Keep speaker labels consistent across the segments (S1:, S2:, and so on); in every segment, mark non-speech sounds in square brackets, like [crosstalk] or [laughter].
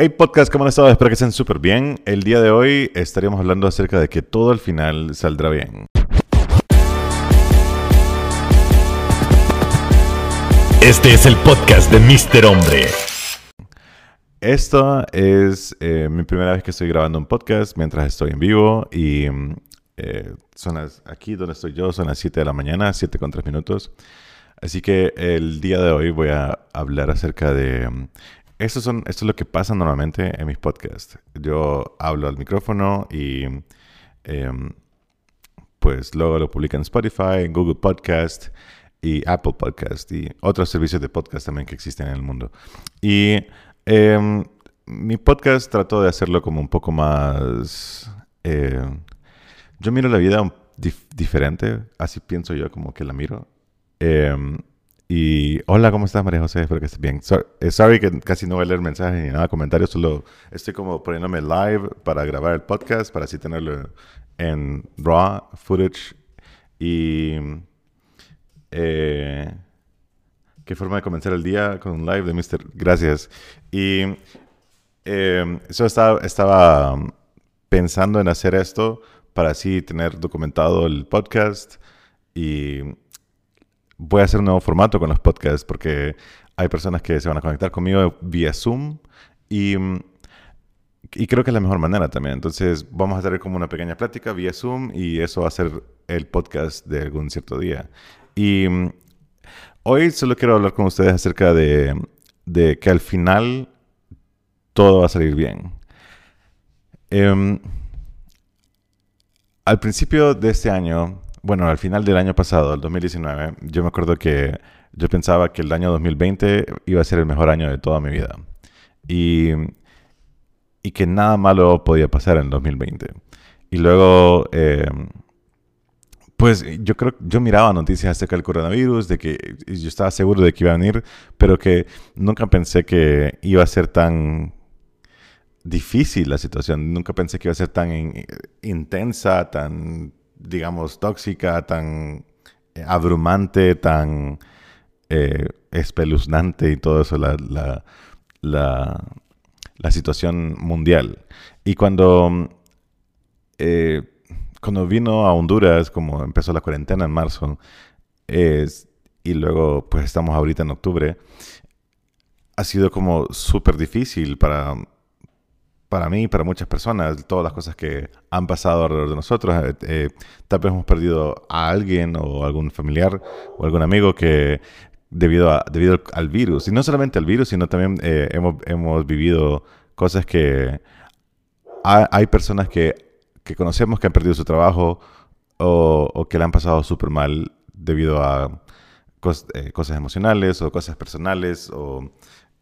S1: Hey podcast, ¿cómo han estado? Espero que estén súper bien. El día de hoy estaríamos hablando acerca de que todo al final saldrá bien.
S2: Este es el podcast de Mr. Hombre.
S1: Esto es eh, mi primera vez que estoy grabando un podcast mientras estoy en vivo y eh, son las- aquí donde estoy yo son las 7 de la mañana, 7 con 3 minutos. Así que el día de hoy voy a hablar acerca de... Esto, son, esto es lo que pasa normalmente en mis podcasts. Yo hablo al micrófono y em, pues luego lo publican en Spotify, Google Podcast y Apple Podcast y otros servicios de podcast también que existen en el mundo. Y em, mi podcast trato de hacerlo como un poco más... eh, yo miro la vida diferente, así pienso yo como que la miro. Em, y hola, ¿cómo estás, María José? Espero que estés bien. Eh, sorry que casi no voy a leer mensajes ni nada, comentarios, solo estoy como poniéndome live para grabar el podcast, para así tenerlo en raw footage. Y eh, qué forma de comenzar el día con un live de Mr. Gracias. Y eh, eso estaba, estaba um, pensando en hacer esto para así tener documentado el podcast y voy a hacer un nuevo formato con los podcasts porque hay personas que se van a conectar conmigo vía Zoom y, y creo que es la mejor manera también. Entonces vamos a hacer como una pequeña plática vía Zoom y eso va a ser el podcast de algún cierto día. Y hoy solo quiero hablar con ustedes acerca de, de que al final todo va a salir bien. Em, al principio de este año, bueno, al final del año pasado, el 2019, yo me acuerdo que yo pensaba que el año 2020 iba a ser el mejor año de toda mi vida. Y, y que nada malo podía pasar en el 2020. Y luego, eh, pues yo creo, yo miraba noticias acerca del coronavirus, de que yo estaba seguro de que iba a venir, pero que nunca pensé que iba a ser tan difícil la situación. Nunca pensé que iba a ser tan in- intensa, tan, digamos, tóxica, tan eh, abrumante, tan eh, espeluznante y todo eso, la, la, la, situación mundial. Y cuando, eh, cuando vino a Honduras, como empezó la cuarentena en marzo, y luego pues estamos ahorita en octubre, ha sido como súper difícil para, para mí para muchas personas, todas las cosas que han pasado alrededor de nosotros. Eh, eh, tal vez hemos perdido a alguien o algún familiar o algún amigo que debido, a- debido al, virus, y no solamente al virus, sino también eh, hemos, hemos vivido cosas que ha- hay personas que, que conocemos que han perdido su trabajo o, que le han pasado súper mal debido a cos- cosas emocionales o cosas personales o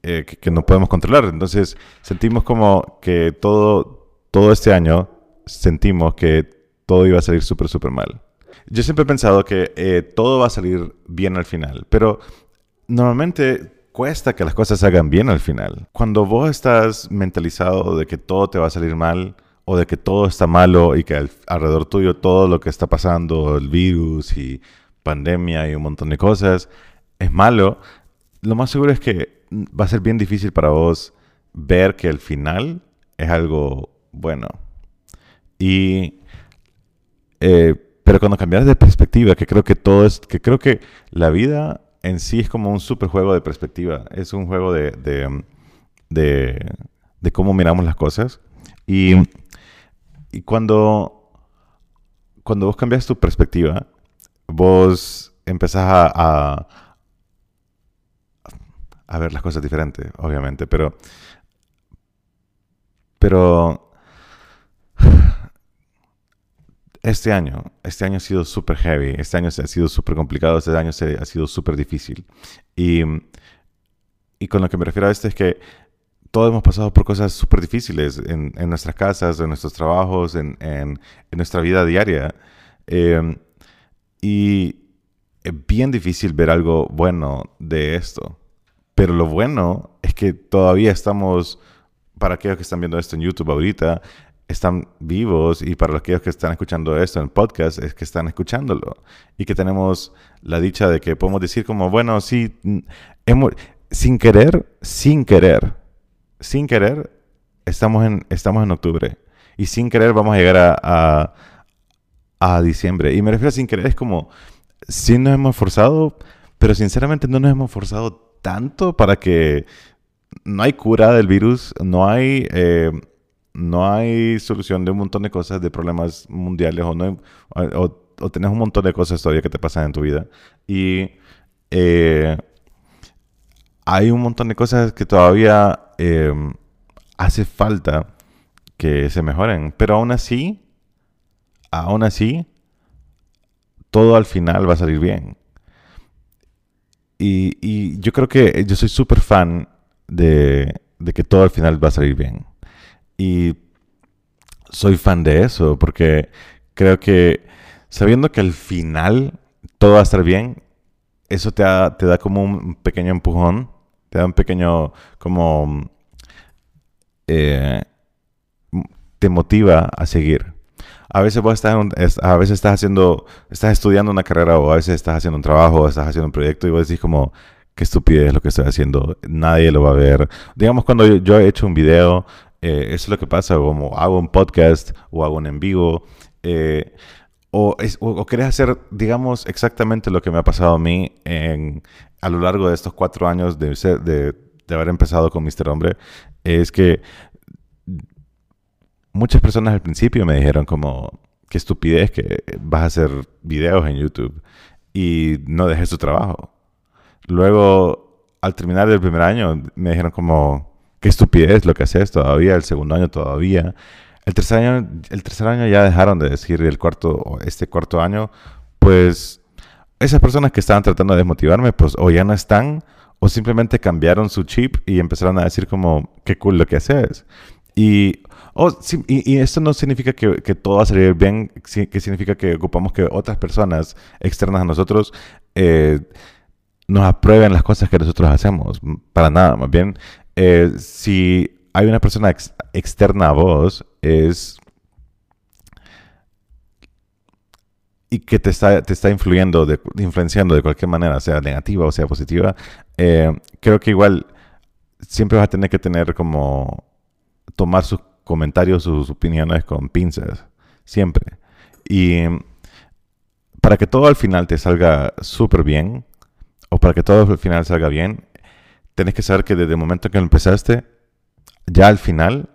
S1: eh, que, que no podemos controlar. Entonces sentimos como que todo, todo este año sentimos que todo iba a salir súper, súper mal. Yo siempre he pensado que eh, todo va a salir bien al final, pero normalmente cuesta que las cosas se hagan bien al final. Cuando vos estás mentalizado de que todo te va a salir mal o de que todo está malo y que al- alrededor tuyo todo lo que está pasando, el virus y pandemia y un montón de cosas, es malo, lo más seguro es que va a ser bien difícil para vos ver que el final es algo bueno. Y eh, pero cuando cambias de perspectiva, que creo que todo es, que creo que la vida en sí es como un super juego de perspectiva. Es un juego de, de, de, de cómo miramos las cosas. Y, y cuando, cuando vos cambias tu perspectiva, vos empezás a, a, a ver las cosas diferentes, obviamente. Pero, pero este año, este año ha sido súper heavy, este año ha sido súper complicado, este año ha sido súper difícil. Y, y con lo que me refiero a esto es que todos hemos pasado por cosas súper difíciles en, en nuestras casas, en nuestros trabajos, en, en- en nuestra vida diaria. Eh, y es bien difícil ver algo bueno de esto. Pero lo bueno es que todavía estamos, para aquellos que están viendo esto en YouTube ahorita, están vivos y para aquellos que están escuchando esto en podcast es que están escuchándolo y que tenemos la dicha de que podemos decir como, bueno, sí, hemos, sin querer, sin querer, sin querer, estamos en, estamos en octubre. Y sin querer vamos a llegar a, a, a diciembre. Y me refiero a sin querer, es como, sí nos hemos forzado, pero sinceramente no nos hemos forzado tanto para que no hay cura del virus, no hay, eh, no hay solución de un montón de cosas, de problemas mundiales, o, no, o, o tenés un montón de cosas todavía que te pasan en tu vida. Y eh, hay un montón de cosas que todavía eh, hace falta que se mejoren, pero aún así, aún así, todo al final va a salir bien. Y, y yo creo que yo soy súper fan de, de, que todo al final va a salir bien. Y soy fan de eso porque creo que sabiendo que al final todo va a estar bien, eso te da, te da como un pequeño empujón, te da un pequeño como... Eh, te motiva a seguir. A veces vos estás, a veces estás haciendo, estás estudiando una carrera o a veces estás haciendo un trabajo o estás haciendo un proyecto y vos decís como, qué estupidez lo que estoy haciendo, nadie lo va a ver. Digamos cuando yo, he hecho un video, eh, eso es lo que pasa, como hago un podcast o hago un en vivo, eh, o, es, o, querés hacer, digamos, exactamente lo que me ha pasado a mí en, a lo largo de estos cuatro años de, de, de haber empezado con Mister Hombre, es que muchas personas al principio me dijeron como, qué estupidez que vas a hacer videos en YouTube y no dejes tu trabajo. Luego, al terminar el primer año, me dijeron como, qué estupidez lo que haces todavía, el segundo año todavía. El tercer año, el tercer año ya dejaron de decir, el cuarto, este cuarto año, pues esas personas que estaban tratando de desmotivarme, pues o ya no están, o simplemente cambiaron su chip y empezaron a decir como, qué cool lo que haces. Y Oh, sí, y, esto no significa que, que, todo va a salir bien, que significa que ocupamos que otras personas externas a nosotros eh, nos aprueben las cosas que nosotros hacemos. Para nada, más bien, eh, si hay una persona ex, externa a vos, es... y que te está, te está influyendo, de, influenciando de cualquier manera, sea negativa o sea positiva, eh, creo que igual siempre vas a tener que tener como tomar sus comentarios, sus opiniones con pinzas, siempre. Y para que todo al final te salga súper bien, o para que todo al final salga bien, tenés que saber que desde el momento que empezaste, ya al final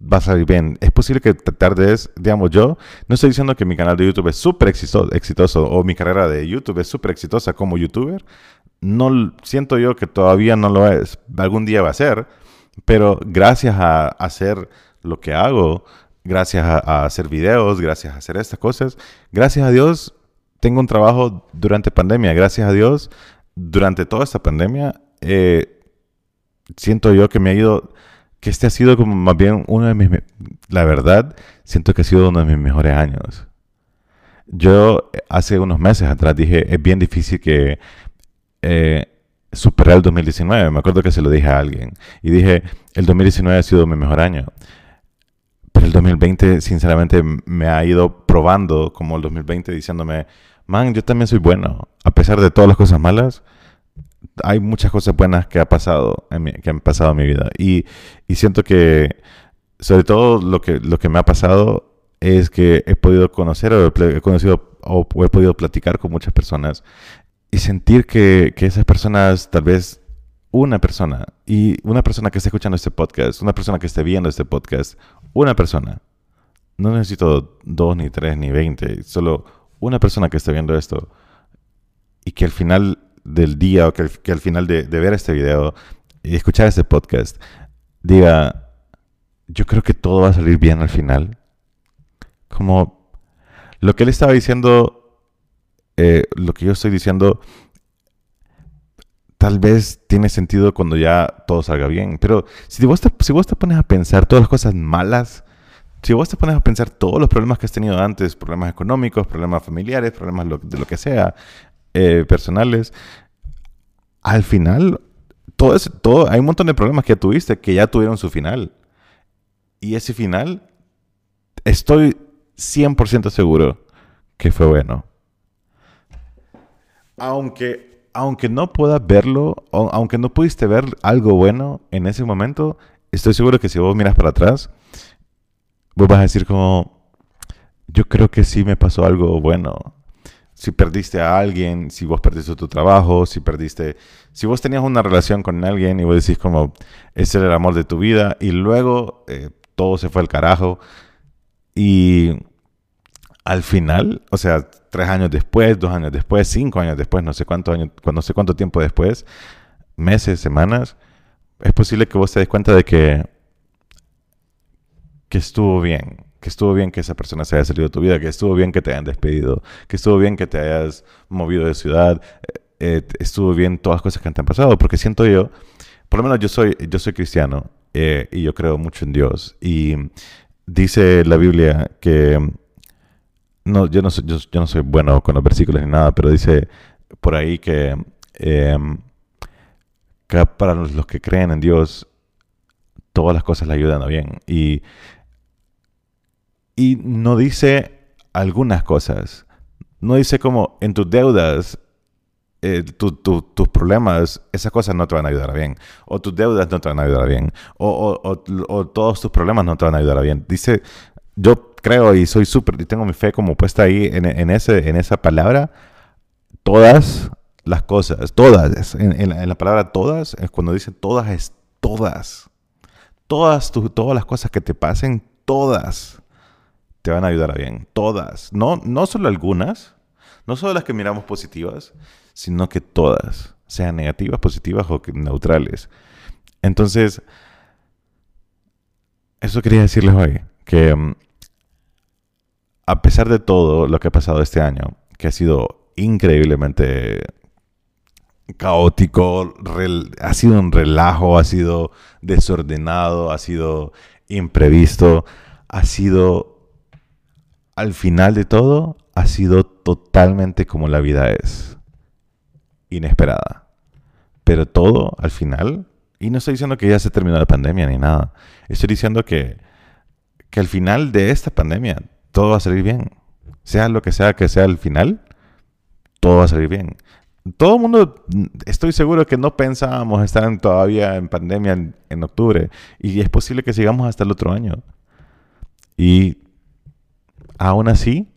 S1: va a salir bien. Es posible que te tardes, digamos, yo no estoy diciendo que mi canal de YouTube es súper exitoso, exitoso o mi carrera de YouTube es súper exitosa como youtuber. No siento yo que todavía no lo es. Algún día va a ser, pero gracias a hacer lo que hago, gracias a, hacer videos, gracias a hacer estas cosas, gracias a Dios tengo un trabajo durante pandemia. Gracias a Dios, durante toda esta pandemia, eh, siento yo que me ha ido, que este ha sido como más bien uno de mis, la verdad, siento que ha sido uno de mis mejores años. Yo hace unos meses atrás dije, es bien difícil que eh, superar el 2019. Me acuerdo que se lo dije a alguien. Y dije, el 2019 ha sido mi mejor año. Pero el 2020, sinceramente, me ha ido probando como el 2020 diciéndome, man, yo también soy bueno. A pesar de todas las cosas malas, hay muchas cosas buenas que, ha pasado que han pasado en mi vida. Y, y siento que, sobre todo, lo que, lo que me ha pasado es que he podido conocer o he conocido o he podido platicar con muchas personas y sentir que, que esas personas, tal vez una persona, y una persona que esté escuchando este podcast, una persona que esté viendo este podcast, una persona, no necesito dos, ni tres, ni veinte, solo una persona que esté viendo esto y que al final del día o que que al final de, de, ver este video y escuchar este podcast diga, yo creo que todo va a salir bien al final. Como lo que él estaba diciendo eh, lo que yo estoy diciendo tal vez tiene sentido cuando ya todo salga bien. Pero si vos, te, si vos te pones a pensar todas las cosas malas, si vos te pones a pensar todos los problemas que has tenido antes, problemas económicos, problemas familiares, problemas de lo que sea, eh, personales, al final, todo, todo, hay un montón de problemas que ya tuviste que ya tuvieron su final. Y ese final, estoy 100% seguro que fue bueno aunque, aunque no puedas verlo, o, aunque no pudiste ver algo bueno en ese momento, estoy seguro que si vos miras para atrás, vos vas a decir como, yo creo que sí me pasó algo bueno. Si perdiste a alguien, si vos perdiste tu trabajo, si perdiste, si vos tenías una relación con alguien y vos decís como, ese era el amor de tu vida y luego eh, todo se fue al carajo y al final, o sea, tres años después, dos años después, cinco años después, no sé cuánto años, no sé cuánto tiempo después, meses, semanas, es posible que vos te des cuenta de que, que estuvo bien, que estuvo bien que esa persona se haya salido de tu vida, que estuvo bien que te hayan despedido, que estuvo bien que te hayas movido de ciudad, eh, eh, estuvo bien todas las cosas que te han pasado, porque siento yo, por lo menos yo soy, yo soy cristiano eh, y yo creo mucho en Dios y dice la Biblia que no, yo no soy, yo, no soy bueno con los versículos ni nada, pero dice por ahí que, em, que para los que creen en Dios, todas las cosas le ayudan a bien. Y, y no dice algunas cosas. No dice como en tus deudas, eh, tus problemas, esas cosas no te van a ayudar a bien. O tus deudas no te van a ayudar a bien. O, o, o todos tus problemas no te van a ayudar a bien. Dice, yo creo y soy súper, y tengo mi fe como puesta ahí en, ese, en esa palabra, todas las cosas, todas, en, la, palabra todas, es cuando dice todas es todas. Todas, todas las cosas que te pasen, todas te van a ayudar a bien. Todas. No, no solo algunas, no solo las que miramos positivas, sino que todas, sean negativas, positivas o neutrales. Entonces, eso quería decirles hoy, que mm, a pesar de todo lo que ha pasado este año, que ha sido increíblemente caótico, ha sido un relajo, ha sido desordenado, ha sido imprevisto, ha sido, al final de todo, ha sido totalmente como la vida es, inesperada. Pero todo, al final, y no estoy diciendo que ya se terminó la pandemia ni nada, estoy diciendo que, que al final de esta pandemia todo va a salir bien. Sea lo que sea que sea el final, todo va a salir bien. Todo el mundo, estoy seguro que no pensábamos estar todavía en pandemia en, octubre y es posible que sigamos hasta el otro año. Y aún así,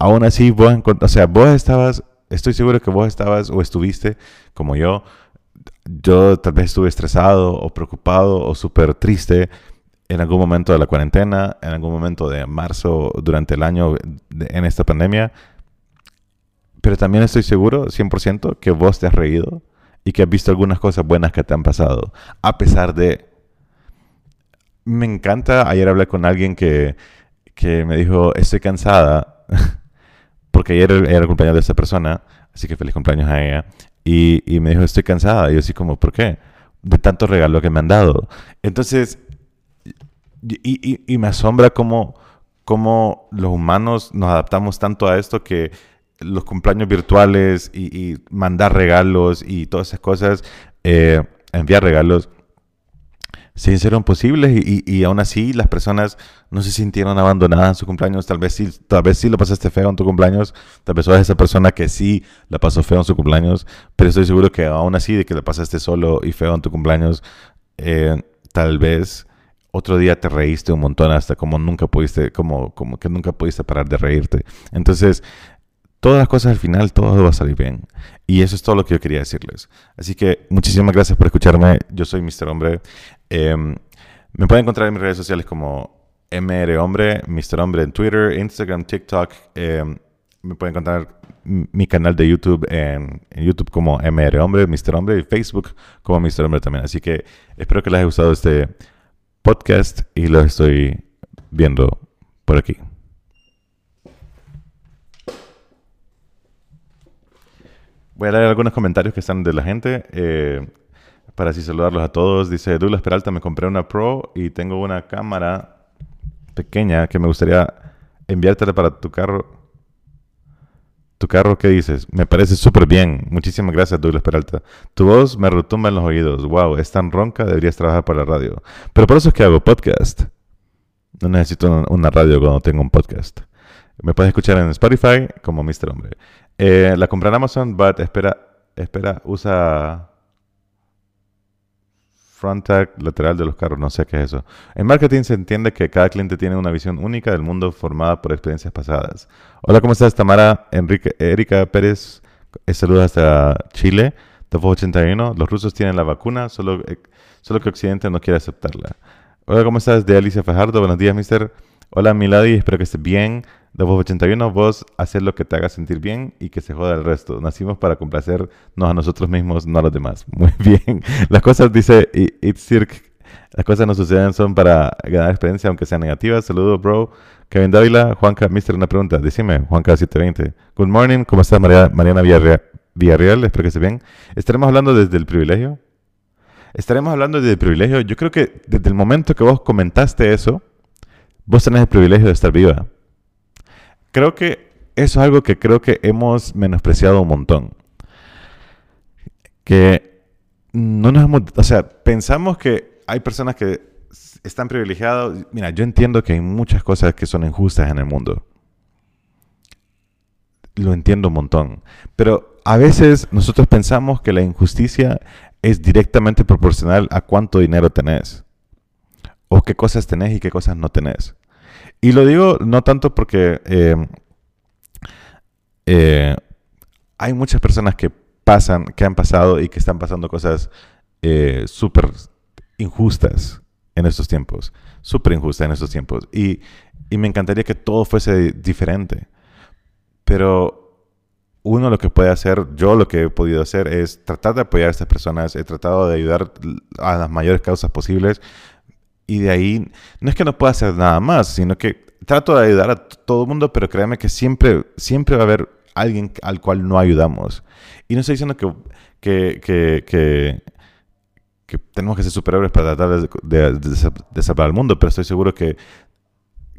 S1: aún así, vos, o sea, vos estabas, estoy seguro que vos estabas o estuviste como yo. Yo tal vez estuve estresado o preocupado o súper triste en algún momento de la cuarentena, en algún momento de marzo durante el año en esta pandemia. Pero también estoy seguro, 100%, que vos te has reído y que has visto algunas cosas buenas que te han pasado. A pesar de... Me encanta, ayer hablé con alguien que, que me dijo, estoy cansada, [laughs] porque ayer era el cumpleaños de esa persona, así que feliz cumpleaños a ella. Y, y me dijo, estoy cansada. Y yo así como, ¿por qué? De tanto regalo que me han dado. Entonces, y, me asombra cómo, cómo, los humanos nos adaptamos tanto a esto que los cumpleaños virtuales y, mandar regalos y todas esas cosas, eh, enviar regalos, se hicieron posibles y, y, aún así las personas no se sintieron abandonadas en su cumpleaños. Tal vez sí, tal vez sí lo pasaste feo en tu cumpleaños, tal vez sos esa persona que sí la pasó feo en su cumpleaños, pero estoy seguro que aún así de que la pasaste solo y feo en tu cumpleaños, eh, tal vez otro día te reíste un montón hasta como nunca pudiste, como, como que nunca pudiste parar de reírte. Entonces, todas las cosas al final, todo va a salir bien. Y eso es todo lo que yo quería decirles. Así que muchísimas gracias por escucharme. Yo soy Mr. Hombre. Em, me pueden encontrar en mis redes sociales como MR Hombre, Mr. Hombre en Twitter, Instagram, TikTok. Em, me pueden encontrar mi canal de YouTube en, YouTube como MR Hombre, Mr. Hombre, y Facebook como Mr. Hombre también. Así que espero que les haya gustado este podcast y lo estoy viendo por aquí. Voy a leer algunos comentarios que están de la gente eh, para así saludarlos a todos. Dice Douglas Peralta, me compré una Pro y tengo una cámara pequeña que me gustaría enviártela para tu carro tu carro, ¿qué dices? Me parece súper bien. Muchísimas gracias, Douglas Peralta. Tu voz me retumba en los oídos. Wow, es tan ronca, deberías trabajar para la radio. Pero por eso es que hago podcast. No necesito una radio cuando tengo un podcast. Me puedes escuchar en Spotify como Mr. Hombre. Eh, la compré en Amazon, but espera, espera, usa front tag lateral de los carros, no sé qué es eso. En marketing se entiende que cada cliente tiene una visión única del mundo formada por experiencias pasadas. Hola, ¿cómo estás? Tamara Enrique, Erika Pérez, eh, saludos hasta Chile, 81. Los rusos tienen la vacuna, solo, eh, solo que Occidente no quiere aceptarla. Hola, ¿cómo estás? De Alicia Fajardo, buenos días, mister. Hola, Milady, espero que estés bien. De 81, vos haces lo que te haga sentir bien y que se joda el resto. Nacimos para complacernos a nosotros mismos, no a los demás. [laughs] Muy bien. Las cosas, dice Itzirk, las cosas no suceden, son para ganar experiencia, aunque sean negativas. Saludos, bro. Kevin Dávila, Juanca, mister, una pregunta. Decime, Juanca720. Good morning, ¿cómo estás, Mariana Villarreal? Espero que esté bien. ¿Estaremos hablando desde el privilegio? Estaremos hablando desde el privilegio. Yo creo que desde el momento que vos comentaste eso, vos tenés el privilegio de estar viva. Creo que eso es algo que creo que hemos menospreciado un montón. Que no nos hemos, o sea, pensamos que hay personas que están privilegiadas. Mira, yo entiendo que hay muchas cosas que son injustas en el mundo. Lo entiendo un montón. Pero a veces nosotros pensamos que la injusticia es directamente proporcional a cuánto dinero tenés. O qué cosas tenés y qué cosas no tenés. Y lo digo no tanto porque eh, eh, hay muchas personas que pasan, que han pasado y que están pasando cosas eh, súper injustas en estos tiempos, súper injustas en estos tiempos. Y, y me encantaría que todo fuese diferente. Pero uno lo que puede hacer, yo lo que he podido hacer es tratar de apoyar a estas personas, he tratado de ayudar a las mayores causas posibles, y de ahí, no es que no pueda hacer nada más, sino que trato de ayudar a todo el mundo, pero créeme que siempre, siempre va a haber alguien al cual no ayudamos. Y no estoy diciendo que, que, que, que, tenemos que ser superhéroes para tratar de, de, salvar al mundo, pero estoy seguro que,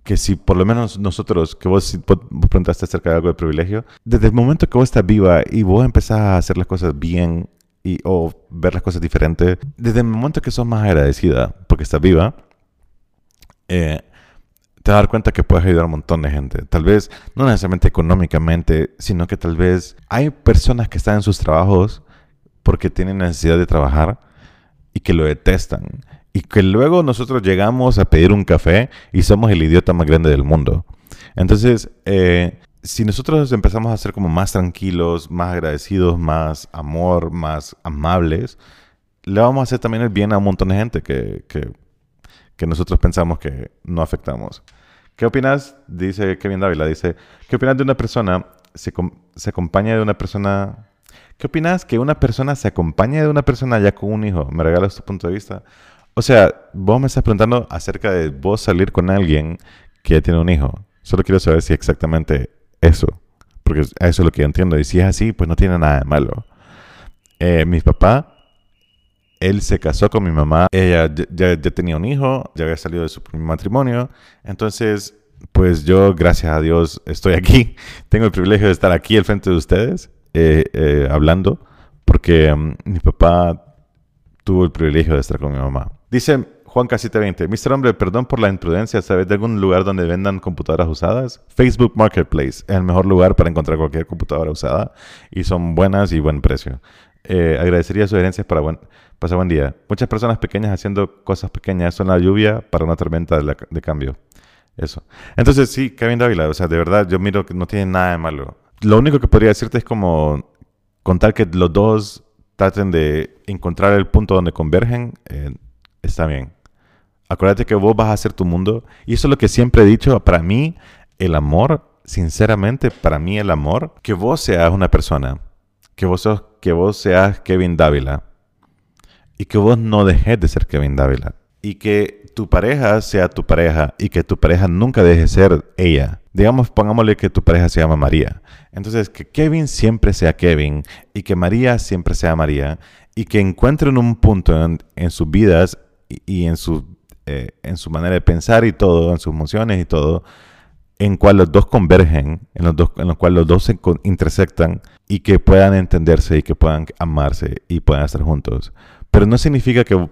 S1: que si por lo menos nosotros, que vos, vos preguntaste acerca de algo de privilegio, desde el momento que vos estás viva y vos empezás a hacer las cosas bien y, o ver las cosas diferentes, desde el momento que sos más agradecida porque estás viva, eh, te vas a dar cuenta que puedes ayudar a un montón de gente. Tal vez, no necesariamente económicamente, sino que tal vez hay personas que están en sus trabajos porque tienen necesidad de trabajar y que lo detestan. Y que luego nosotros llegamos a pedir un café y somos el idiota más grande del mundo. Entonces, eh, si nosotros empezamos a ser como más tranquilos, más agradecidos, más amor, más amables, le vamos a hacer también el bien a un montón de gente que, que, que nosotros pensamos que no afectamos. ¿Qué opinas? Dice Kevin Dávila, dice, ¿qué opinas de una persona se, se acompaña de una persona... ¿Qué opinas que una persona se acompañe de una persona ya con un hijo? ¿Me regalas tu punto de vista? O sea, vos me estás preguntando acerca de vos salir con alguien que ya tiene un hijo. Solo quiero saber si exactamente eso. Porque eso es lo que yo entiendo. Y si es así, pues no tiene nada de malo. Eh, mi papá, él se casó con mi mamá. Ella ya, tenía un hijo, ya había salido de su primer matrimonio. Entonces, pues yo, gracias a Dios, estoy aquí. [laughs] Tengo el privilegio de estar aquí al frente de ustedes, eh, eh, hablando, porque um, mi papá tuvo el privilegio de estar con mi mamá. Dice Juan K720, Mr. Hombre, perdón por la imprudencia, ¿sabes de algún lugar donde vendan computadoras usadas? Facebook Marketplace es el mejor lugar para encontrar cualquier computadora usada y son buenas y buen precio. Eh, agradecería sugerencias para buen, pasar buen día. Muchas personas pequeñas haciendo cosas pequeñas son la lluvia para una tormenta de, de cambio. Eso. Entonces, sí, Kevin Dávila, o sea, de verdad, yo miro que no tiene nada de malo. Lo único que podría decirte es como contar que los dos traten de encontrar el punto donde convergen, eh, está bien. Acuérdate que vos vas a hacer tu mundo. Y eso es lo que siempre he dicho. Para mí, el amor, sinceramente, para mí el amor, que vos seas una persona, que vos, que vos seas Kevin Dávila, y que vos no dejes de ser Kevin Dávila. Y que tu pareja sea tu pareja y que tu pareja nunca deje de ser ella. Digamos, pongámosle que tu pareja se llama María. Entonces, que Kevin siempre sea Kevin y que María siempre sea María y que encuentren un punto en, sus vidas y, en su eh, en su manera de pensar y todo, en sus emociones y todo, en cual los dos convergen, en los, dos, en los cual los dos se intersectan y que puedan entenderse y que puedan amarse y puedan estar juntos. Pero no significa que,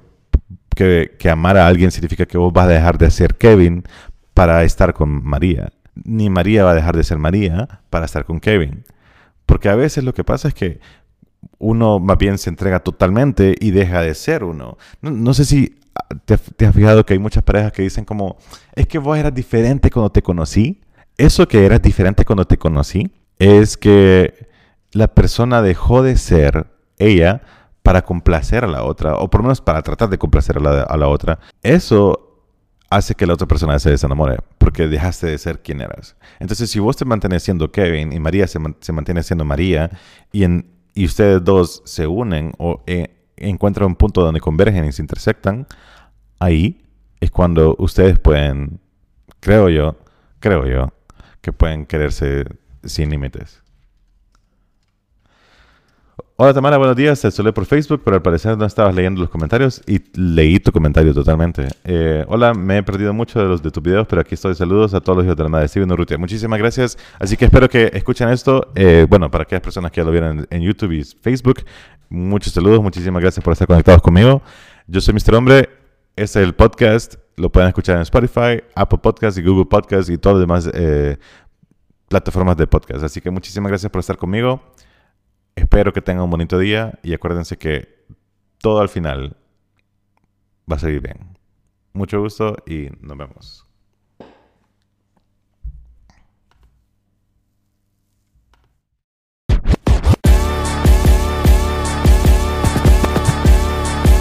S1: que, que amar a alguien significa que vos vas a dejar de ser Kevin para estar con María. Ni María va a dejar de ser María para estar con Kevin. Porque a veces lo que pasa es que uno más bien se entrega totalmente y deja de ser uno. No, sé si te, has fijado que hay muchas parejas que dicen como, es que vos eras diferente cuando te conocí. Eso que eras diferente cuando te conocí es que la persona dejó de ser ella para complacer a la otra, o por lo menos para tratar de complacer a la, a la otra. Eso hace que la otra persona se desenamore, porque dejaste de ser quien eras. Entonces, si vos te mantienes siendo Kevin y María se, mantiene siendo María, y, en, y ustedes dos se unen o eh, encuentran un punto donde convergen y se intersectan, ahí es cuando ustedes pueden, creo yo, creo yo, que pueden quererse sin límites. Hola Tamara, buenos días. Te saludé por Facebook, pero al parecer no estabas leyendo los comentarios y leí tu comentario totalmente. Eh, hola, me he perdido mucho de los de tus videos, pero aquí estoy. Saludos a todos los hijos de la madre Steven Urrutia. Muchísimas gracias. Así que espero que escuchen esto. Eh, bueno, para aquellas personas que ya lo vieron en, YouTube y Facebook, muchos saludos. Muchísimas gracias por estar conectados conmigo. Yo soy Mr. Hombre. Este es el podcast. Lo pueden escuchar en Spotify, Apple Podcasts y Google Podcasts y todas las demás eh, plataformas de podcast. Así que muchísimas gracias por estar conmigo. Espero que tengan un bonito día y acuérdense que todo al final va a salir bien. Mucho gusto y nos vemos.